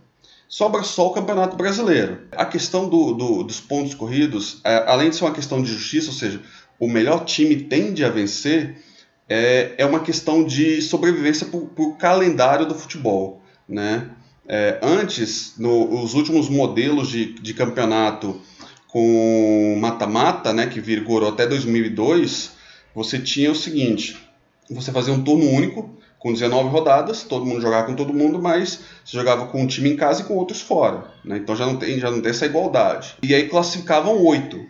Sobra só o Campeonato Brasileiro. A questão do, do, dos pontos corridos, é, além de ser uma questão de justiça, ou seja, o melhor time tende a vencer, é, é uma questão de sobrevivência por, por calendário do futebol. Né? É, antes, nos últimos modelos de, de campeonato com mata-mata, né, que vigorou até 2002, você tinha o seguinte: você fazia um turno único com 19 rodadas, todo mundo jogava com todo mundo, mas você jogava com um time em casa e com outros fora. Né? Então já não, tem, já não tem essa igualdade. E aí classificavam oito.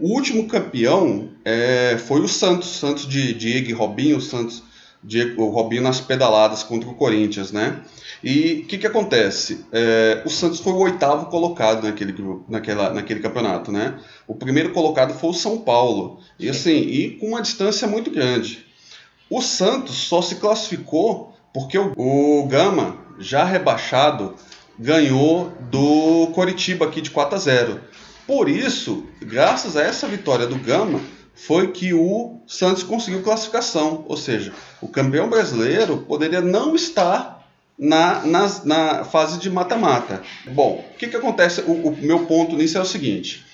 O último campeão é, foi o Santos, Santos de Diego e Robinho, o Santos Diego, o Robinho nas pedaladas contra o Corinthians, né? E o que, que acontece? É, o Santos foi o oitavo colocado naquele, naquela, naquele campeonato, né? O primeiro colocado foi o São Paulo. E assim, e com uma distância muito grande. O Santos só se classificou porque o, o Gama, já rebaixado, ganhou do Coritiba aqui de 4 a 0. Por isso, graças a essa vitória do Gama, foi que o Santos conseguiu classificação. Ou seja, o campeão brasileiro poderia não estar na, na, fase de mata-mata. Bom, o que, que acontece? O, o, meu ponto nisso é o seguinte.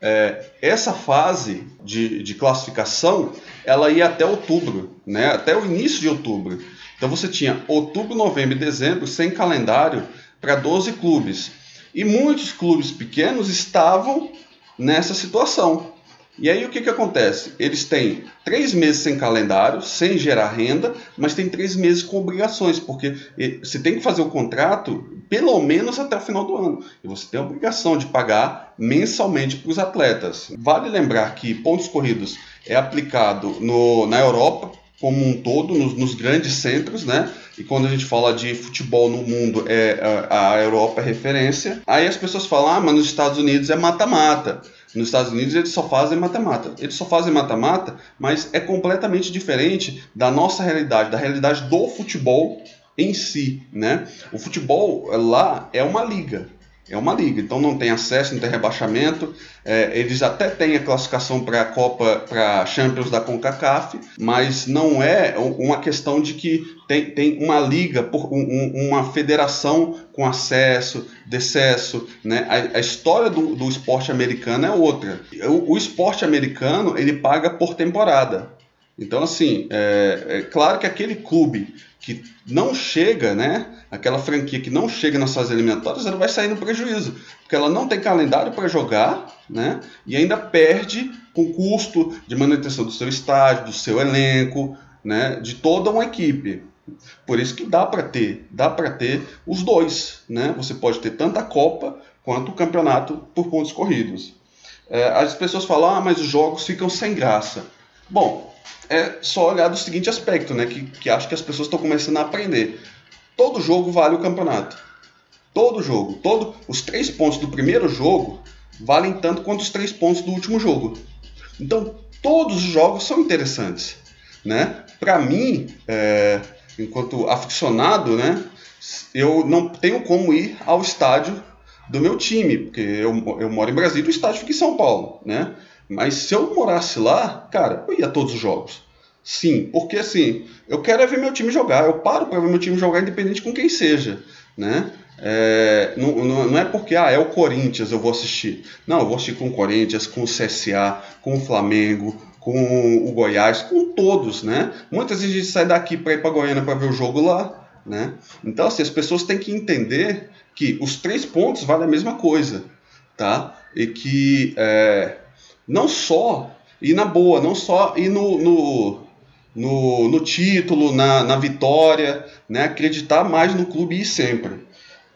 É, essa fase de, de classificação ela ia até outubro, né? até o início de outubro. Então você tinha outubro, novembro e dezembro sem calendário para 12 clubes. E muitos clubes pequenos estavam nessa situação. E aí o que, que acontece? Eles têm três meses sem calendário, sem gerar renda, mas tem três meses com obrigações, porque você tem que fazer o contrato pelo menos até o final do ano. E você tem a obrigação de pagar mensalmente para os atletas. Vale lembrar que pontos corridos é aplicado no, na Europa como um todo, nos, nos grandes centros, né? E quando a gente fala de futebol no mundo, é a, a Europa é referência. Aí as pessoas falam, ah, mas nos Estados Unidos é mata-mata. Nos Estados Unidos eles só fazem mata-mata. Eles só fazem mata-mata, mas é completamente diferente da nossa realidade, da realidade do futebol em si, né? O futebol lá é uma liga, é uma liga, então não tem acesso, não tem rebaixamento. É, eles até têm a classificação para a Copa, para Champions da CONCACAF, mas não é uma questão de que tem, tem uma liga, por, um, uma federação com acesso, decesso. Né? A, a história do, do, esporte americano é outra. O, o esporte americano ele paga por temporada. Então, assim, é, é claro que aquele clube que não chega, né? Aquela franquia que não chega nas fases eliminatórias, ela vai sair no prejuízo, porque ela não tem calendário para jogar, né? E ainda perde com custo de manutenção do seu estádio, do seu elenco, né? De toda uma equipe. Por isso que dá para ter, dá para ter os dois, né? Você pode ter tanto a Copa quanto o campeonato por pontos corridos. É, as pessoas falam, ah, mas os jogos ficam sem graça. Bom, é só olhar do seguinte aspecto, né? Que, que acho que as pessoas estão começando a aprender. Todo jogo vale o campeonato. Todo jogo. Todo, os três pontos do primeiro jogo valem tanto quanto os três pontos do último jogo. Então, todos os jogos são interessantes. Né? Para mim, é, enquanto aficionado, né, eu não tenho como ir ao estádio do meu time, porque eu, eu moro em Brasília e o estádio fica em São Paulo. Né? Mas se eu morasse lá, cara, eu ia a todos os jogos. Sim, porque assim, eu quero é ver meu time jogar, eu paro para ver meu time jogar independente com quem seja, né? É, não, não, é porque ah, é o Corinthians eu vou assistir. Não, eu vou assistir com o Corinthians, com o CSA, com o Flamengo, com o Goiás, com todos, né? Muitas vezes a gente sai daqui para ir para Goiânia para ver o jogo lá, né? Então, assim, as pessoas têm que entender que os três pontos valem a mesma coisa, tá? E que é, não só ir na boa, não só ir no, no, no, no título, na, na vitória, né? Acreditar mais no clube e sempre.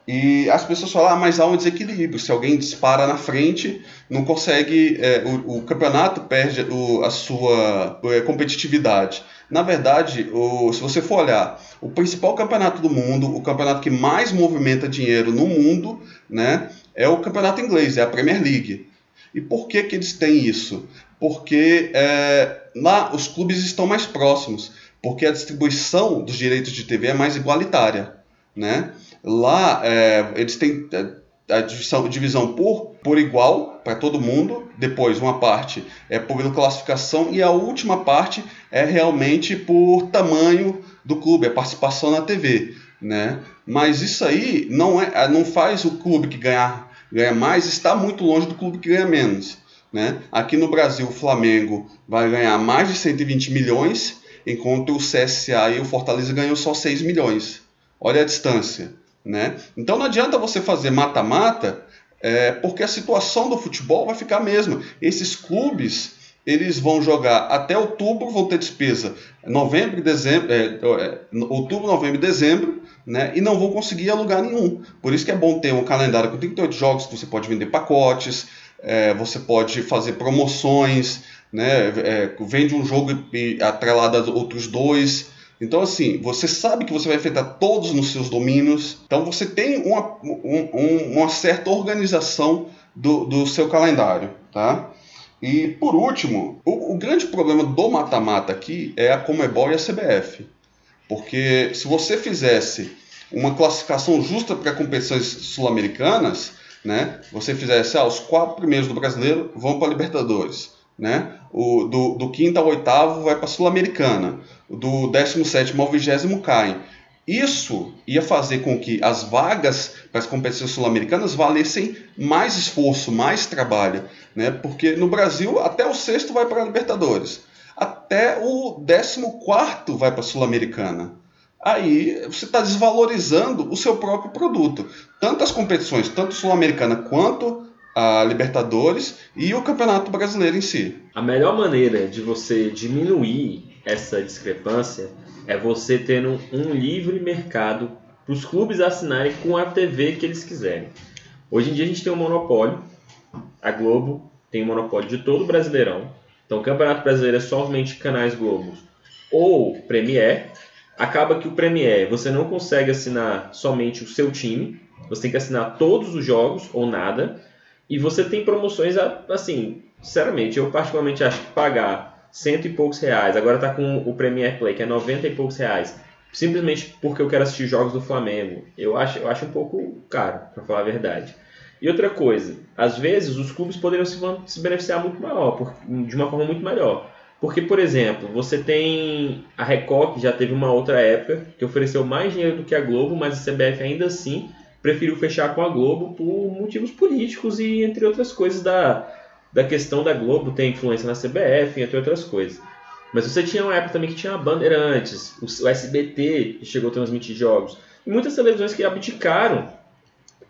E as pessoas falam, ah, mas há um desequilíbrio. Se alguém dispara na frente, não consegue. É, o, o, campeonato perde o, a sua é, competitividade. Na verdade, o, se você for olhar, o principal campeonato do mundo, o campeonato que mais movimenta dinheiro no mundo, né, é o campeonato inglês, é a Premier League. E por que, que eles têm isso? Porque é, lá os clubes estão mais próximos, porque a distribuição dos direitos de TV é mais igualitária. Né? Lá é, eles têm é, a divisão, divisão por, por igual para todo mundo. Depois, uma parte é por classificação e a última parte é realmente por tamanho do clube, a participação na TV. Né? Mas isso aí não, é, não faz o clube que ganhar, ganha mais estar muito longe do clube que ganha menos. Né? Aqui no Brasil, o Flamengo vai ganhar mais de 120 milhões, enquanto o CSA e o Fortaleza ganham só 6 milhões. Olha a distância. Né? Então não adianta você fazer mata-mata, é, porque a situação do futebol vai ficar a mesma. Esses clubes eles vão jogar até outubro, vão ter despesa novembro, dezembro, é, é, outubro, novembro e dezembro, né? E não vão conseguir alugar nenhum. Por isso que é bom ter um calendário com 38 jogos que você pode vender pacotes, é, você pode fazer promoções, né? É, vende um jogo e atrelado a outros dois. Então, assim, você sabe que você vai enfrentar todos nos seus domínios, então você tem uma, um, uma certa organização do, do seu calendário, tá? E, por último, o, o grande problema do mata-mata aqui é a Comebol e a CBF. Porque se você fizesse uma classificação justa para competições sul-americanas, né, você fizesse, ah, os quatro primeiros do brasileiro vão para a Libertadores, né? O, do, do quinto ao oitavo vai para a Sul-Americana. Do 17 ao 20 cai. Isso ia fazer com que as vagas para as competições sul-americanas valessem mais esforço, mais trabalho. Né? Porque no Brasil, até o sexto vai para a Libertadores. Até o 14 vai para a Sul-Americana. Aí você está desvalorizando o seu próprio produto. Tanto as competições, tanto Sul-Americana quanto a Libertadores e o Campeonato Brasileiro em si. A melhor maneira de você diminuir essa discrepância é você tendo um livre mercado para os clubes assinarem com a TV que eles quiserem. Hoje em dia a gente tem um monopólio, a Globo tem um monopólio de todo o Brasileirão. Então o Campeonato Brasileiro é somente canais Globo ou Premier. Acaba que o Premier você não consegue assinar somente o seu time, você tem que assinar todos os jogos ou nada. E você tem promoções, assim, sinceramente, eu particularmente acho que pagar cento e poucos reais, agora tá com o Premier Play, que é noventa e poucos reais, simplesmente porque eu quero assistir jogos do Flamengo, eu acho, eu acho um pouco caro, para falar a verdade. E outra coisa, às vezes os clubes poderiam se, se beneficiar muito maior, por, de uma forma muito melhor. Porque, por exemplo, você tem a Record, que já teve uma outra época, que ofereceu mais dinheiro do que a Globo, mas a CBF ainda assim preferiu fechar com a Globo por motivos políticos e entre outras coisas da, da questão da Globo ter influência na CBF, entre outras coisas. Mas você tinha uma época também que tinha a Bandeirantes, o SBT chegou a transmitir jogos, e muitas televisões que abdicaram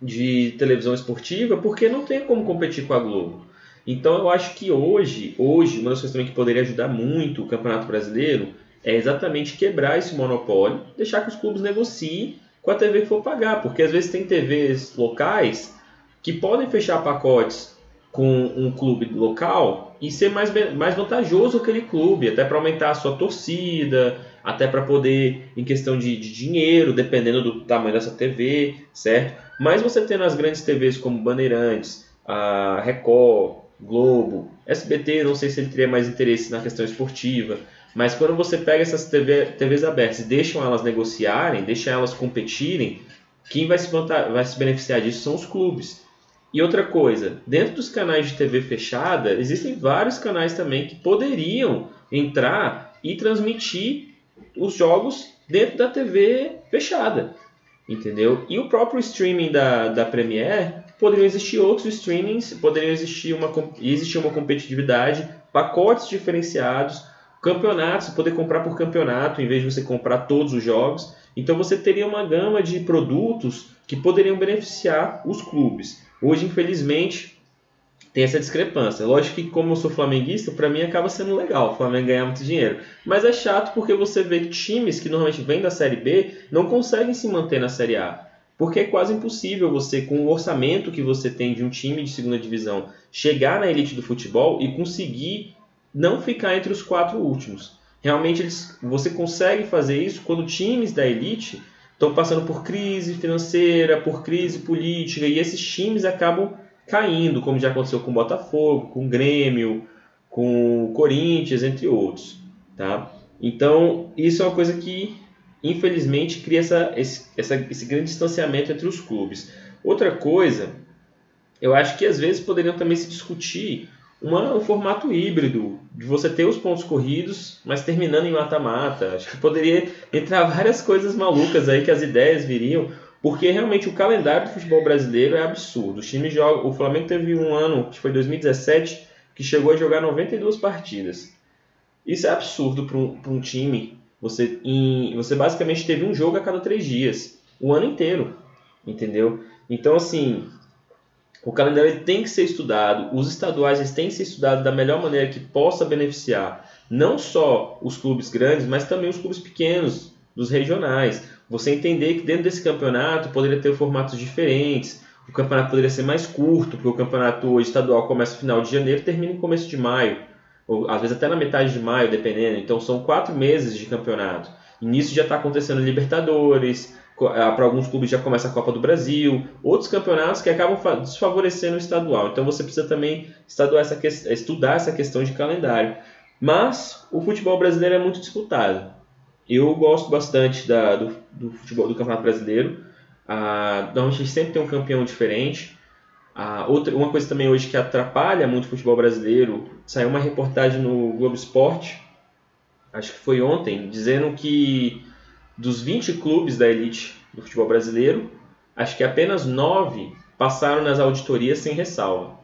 de televisão esportiva porque não tem como competir com a Globo. Então eu acho que hoje, hoje uma das coisas também que poderia ajudar muito o Campeonato Brasileiro é exatamente quebrar esse monopólio, deixar que os clubes negociem com a TV que for pagar, porque às vezes tem TVs locais que podem fechar pacotes com um clube local e ser mais, mais vantajoso aquele clube, até para aumentar a sua torcida, até para poder, em questão de, de, dinheiro, dependendo do tamanho dessa TV, certo? Mas você tendo as grandes TVs como Bandeirantes, a Record, Globo, SBT, não sei se ele teria mais interesse na questão esportiva, mas quando você pega essas TV, TVs abertas e deixam elas negociarem, deixam elas competirem, quem vai se, vai se beneficiar disso são os clubes. E outra coisa, dentro dos canais de TV fechada, existem vários canais também que poderiam entrar e transmitir os jogos dentro da TV fechada. entendeu? E o próprio streaming da, da Premiere, poderiam existir outros streamings, poderiam existir uma, existir uma competitividade, pacotes diferenciados, campeonatos, poder comprar por campeonato em vez de você comprar todos os jogos. Então você teria uma gama de produtos que poderiam beneficiar os clubes. Hoje, infelizmente, tem essa discrepância. Lógico que, como eu sou flamenguista, para mim acaba sendo legal o Flamengo ganhar muito dinheiro. Mas é chato porque você vê times que normalmente vêm da Série B não conseguem se manter na Série A. Porque é quase impossível você, com o orçamento que você tem de um time de segunda divisão, chegar na elite do futebol e conseguir não ficar entre os quatro últimos. Realmente eles, você consegue fazer isso quando times da elite estão passando por crise financeira, por crise política, e esses times acabam caindo, como já aconteceu com o Botafogo, com o Grêmio, com o Corinthians, entre outros. Tá? Então, isso é uma coisa que, infelizmente, cria essa, esse, essa, esse grande distanciamento entre os clubes. Outra coisa, eu acho que às vezes poderiam também se discutir uma, um formato híbrido, de você ter os pontos corridos, mas terminando em mata-mata. Acho que poderia entrar várias coisas malucas aí que as ideias viriam, porque realmente o calendário do futebol brasileiro é absurdo. Os times jogam, o Flamengo teve um ano, que foi 2017, que chegou a jogar 92 partidas. Isso é absurdo para um, um, time. Você, em, você basicamente teve um jogo a cada três dias, o ano inteiro, entendeu? Então, assim, o calendário tem que ser estudado, os estaduais têm que ser estudados da melhor maneira que possa beneficiar não só os clubes grandes, mas também os clubes pequenos, dos regionais. Você entender que dentro desse campeonato poderia ter formatos diferentes, o campeonato poderia ser mais curto, porque o campeonato estadual começa no final de janeiro e termina no começo de maio, ou às vezes até na metade de maio, dependendo. Então são quatro meses de campeonato. Nisso já está acontecendo Libertadores, para alguns clubes já começa a Copa do Brasil, outros campeonatos que acabam desfavorecendo o estadual. Então você precisa também essa estudar essa questão de calendário. Mas o futebol brasileiro é muito disputado. Eu gosto bastante da, do, do, futebol do Campeonato Brasileiro. Ah, normalmente a gente sempre tem um campeão diferente. Ah, outra, uma coisa também hoje que atrapalha muito o futebol brasileiro, saiu uma reportagem no Globo Esporte, acho que foi ontem, dizendo que dos 20 clubes da elite do futebol brasileiro, acho que apenas 9 passaram nas auditorias sem ressalva.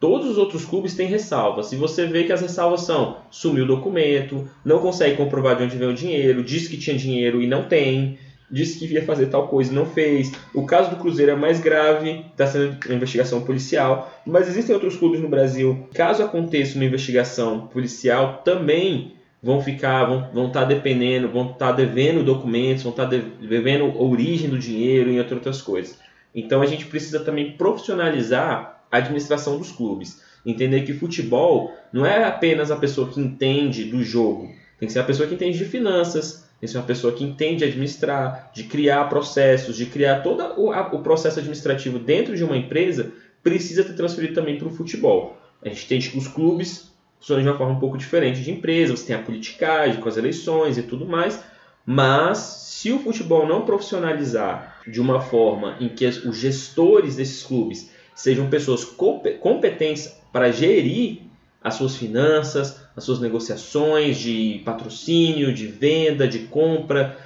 Todos os outros clubes têm ressalvas. Se você vê que as ressalvas são sumiu o documento, não consegue comprovar de onde vem o dinheiro, disse que tinha dinheiro e não tem, disse que ia fazer tal coisa e não fez. O caso do Cruzeiro é mais grave, está sendo investigação policial, mas existem outros clubes no Brasil. Caso aconteça uma investigação policial, também vão ficar, vão, vão estar tá dependendo, vão estar tá devendo documentos, vão estar tá devendo a origem do dinheiro e outras coisas. Então a gente precisa também profissionalizar a administração dos clubes. Entender que futebol não é apenas a pessoa que entende do jogo, tem que ser a pessoa que entende de finanças, tem que ser uma pessoa que entende administrar, de criar processos, de criar todo o, processo administrativo dentro de uma empresa, precisa ter transferido também para o futebol. A gente que os clubes funciona de uma forma um pouco diferente de empresa, você tem a politicagem com as eleições e tudo mais, mas se o futebol não profissionalizar de uma forma em que os gestores desses clubes sejam pessoas competentes para gerir as suas finanças, as suas negociações de patrocínio, de venda, de compra,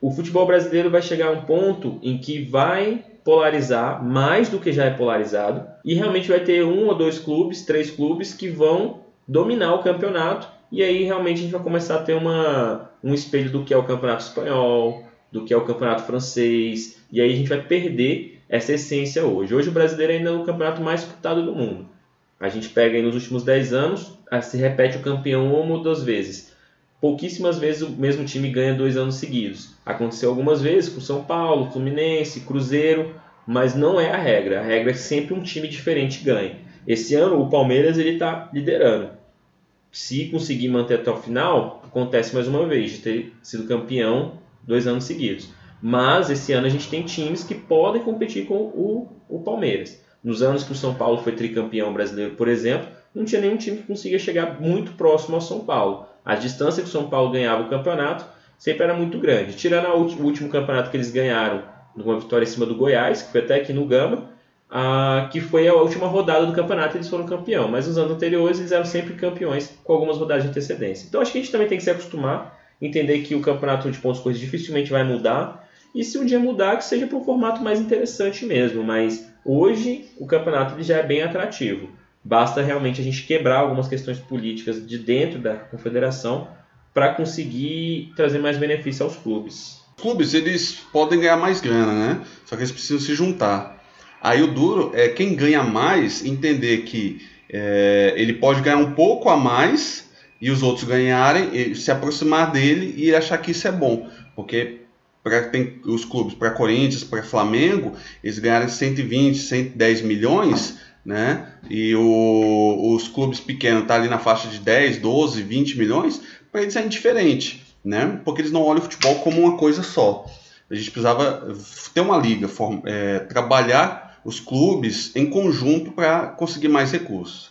o futebol brasileiro vai chegar a um ponto em que vai polarizar mais do que já é polarizado e realmente vai ter um ou dois clubes, três clubes que vão dominar o campeonato e aí realmente a gente vai começar a ter uma, um espelho do que é o campeonato espanhol, do que é o campeonato francês, e aí a gente vai perder essa essência hoje. Hoje o brasileiro ainda é o campeonato mais disputado do mundo. A gente pega aí nos últimos 10 anos, se repete o campeão uma ou duas vezes. Pouquíssimas vezes o mesmo time ganha dois anos seguidos. Aconteceu algumas vezes com São Paulo, Fluminense, Cruzeiro, mas não é a regra. A regra é sempre um time diferente ganha. Esse ano o Palmeiras ele está liderando. Se conseguir manter até o final, acontece mais uma vez de ter sido campeão dois anos seguidos. Mas esse ano a gente tem times que podem competir com o, o Palmeiras. Nos anos que o São Paulo foi tricampeão brasileiro, por exemplo, não tinha nenhum time que conseguia chegar muito próximo ao São Paulo. A distância que o São Paulo ganhava o campeonato sempre era muito grande. Tirando o último campeonato que eles ganharam, numa vitória em cima do Goiás, que foi até aqui no Gama, ah, que foi a última rodada do campeonato eles foram campeão. Mas nos anos anteriores eles eram sempre campeões com algumas rodadas de antecedência. Então acho que a gente também tem que se acostumar, entender que o campeonato de pontos corridos dificilmente vai mudar e se um dia mudar, que seja para um formato mais interessante mesmo. Mas hoje o campeonato ele já é bem atrativo. Basta realmente a gente quebrar algumas questões políticas de dentro da confederação para conseguir trazer mais benefício aos clubes. Clubes eles podem ganhar mais grana, né? Só que eles precisam se juntar. Aí o duro é quem ganha mais entender que é, ele pode ganhar um pouco a mais e os outros ganharem, se aproximar dele e achar que isso é bom, porque para os clubes, para Corinthians, para Flamengo, eles ganharem 120, 110 milhões, né? E o, os clubes pequenos tá ali na faixa de 10, 12, 20 milhões, para eles é indiferente, né? Porque eles não olham o futebol como uma coisa só. A gente precisava ter uma liga, é, trabalhar os clubes em conjunto para conseguir mais recursos.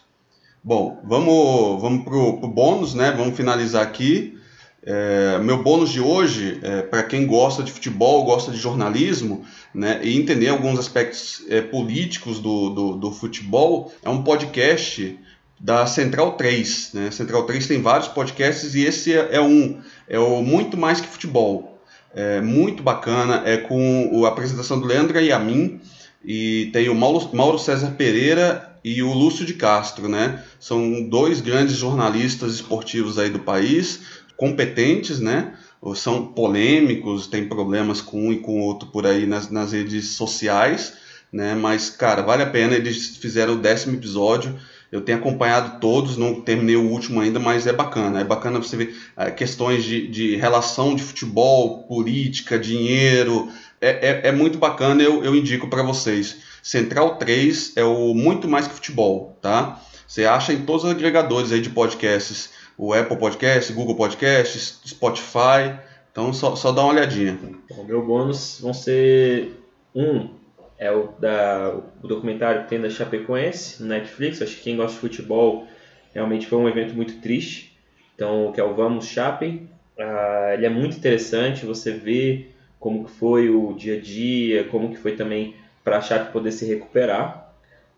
Bom, vamos, vamos para o bônus, né? Vamos finalizar aqui. É, meu bônus de hoje, é, para quem gosta de futebol, gosta de jornalismo, né, e entender alguns aspectos é, políticos do, do, do, futebol, é um podcast da Central 3. Né? Central 3 tem vários podcasts e esse é, é um, é o Muito Mais Que Futebol. É muito bacana, é com a apresentação do Leandro Yamin e tem o Mauro, Mauro César Pereira e o Lúcio de Castro, né? São dois grandes jornalistas esportivos aí do país, competentes, né? São polêmicos, tem problemas com um e com outro por aí nas, nas redes sociais, né? Mas, cara, vale a pena. Eles fizeram o décimo episódio. Eu tenho acompanhado todos, não terminei o último ainda, mas é bacana. É bacana você ver é, questões de, de relação de futebol, política, dinheiro. É, é, é muito bacana, eu, eu indico para vocês. Central 3 é o muito mais que futebol, tá? Você acha em todos os agregadores aí de podcasts o Apple Podcast, Google Podcast, Spotify. Então só, só dá uma olhadinha. O meu bônus vão ser um é o da o documentário que tem da Chapecoense no Netflix. Acho que quem gosta de futebol realmente foi um evento muito triste. Então que é o Vamos Chape. Ah, ele é muito interessante. Você vê como que foi o dia a dia, como que foi também para a Chape poder se recuperar.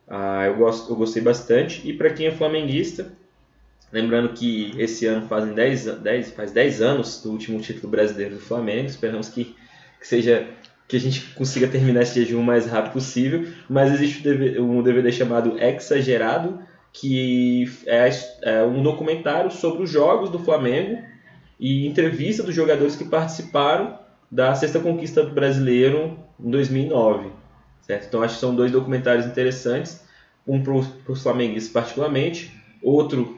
Ah, eu, gosto, eu gostei bastante. E para quem é flamenguista, Lembrando que esse ano fazem 10, 10, faz 10 anos do último título brasileiro do Flamengo. Esperamos que, que seja que a gente consiga terminar esse jejum o mais rápido possível. Mas existe um DVD chamado Exagerado, que é, é um documentário sobre os jogos do Flamengo e entrevista dos jogadores que participaram da sexta conquista do brasileiro em 2009. Certo? Então acho que são dois documentários interessantes, um para os flamenguistas particularmente, outro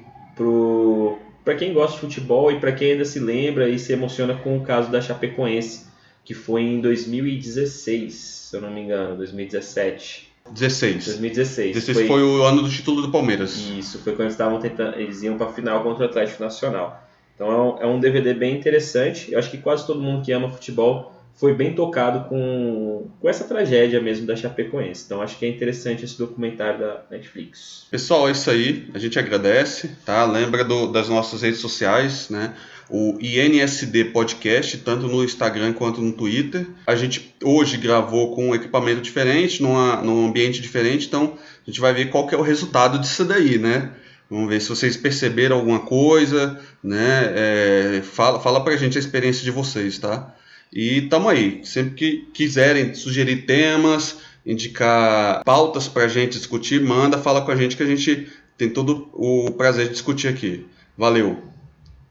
para quem gosta de futebol e para quem ainda se lembra e se emociona com o caso da Chapecoense, que foi em 2016, se eu não me engano, 2017. 16. 2016. 16 foi, foi o ano do título do Palmeiras. Isso, foi quando eles estavam tentando, eles iam para a final contra o Atlético Nacional. Então é um, é DVD bem interessante. Eu acho que quase todo mundo que ama futebol foi bem tocado com, com essa tragédia mesmo da Chapecoense. Então acho que é interessante esse documentário da Netflix. Pessoal, é isso aí. A gente agradece, tá? Lembra do, das nossas redes sociais, né? O INSD Podcast, tanto no Instagram quanto no Twitter. A gente hoje gravou com um equipamento diferente, numa, num ambiente diferente, então a gente vai ver qual que é o resultado disso daí, né? Vamos ver se vocês perceberam alguma coisa, né? É, fala, fala pra gente a experiência de vocês, tá? E tamo aí. Sempre que quiserem sugerir temas, indicar pautas para a gente discutir, manda, fala com a gente que a gente tem todo o prazer de discutir aqui. Valeu!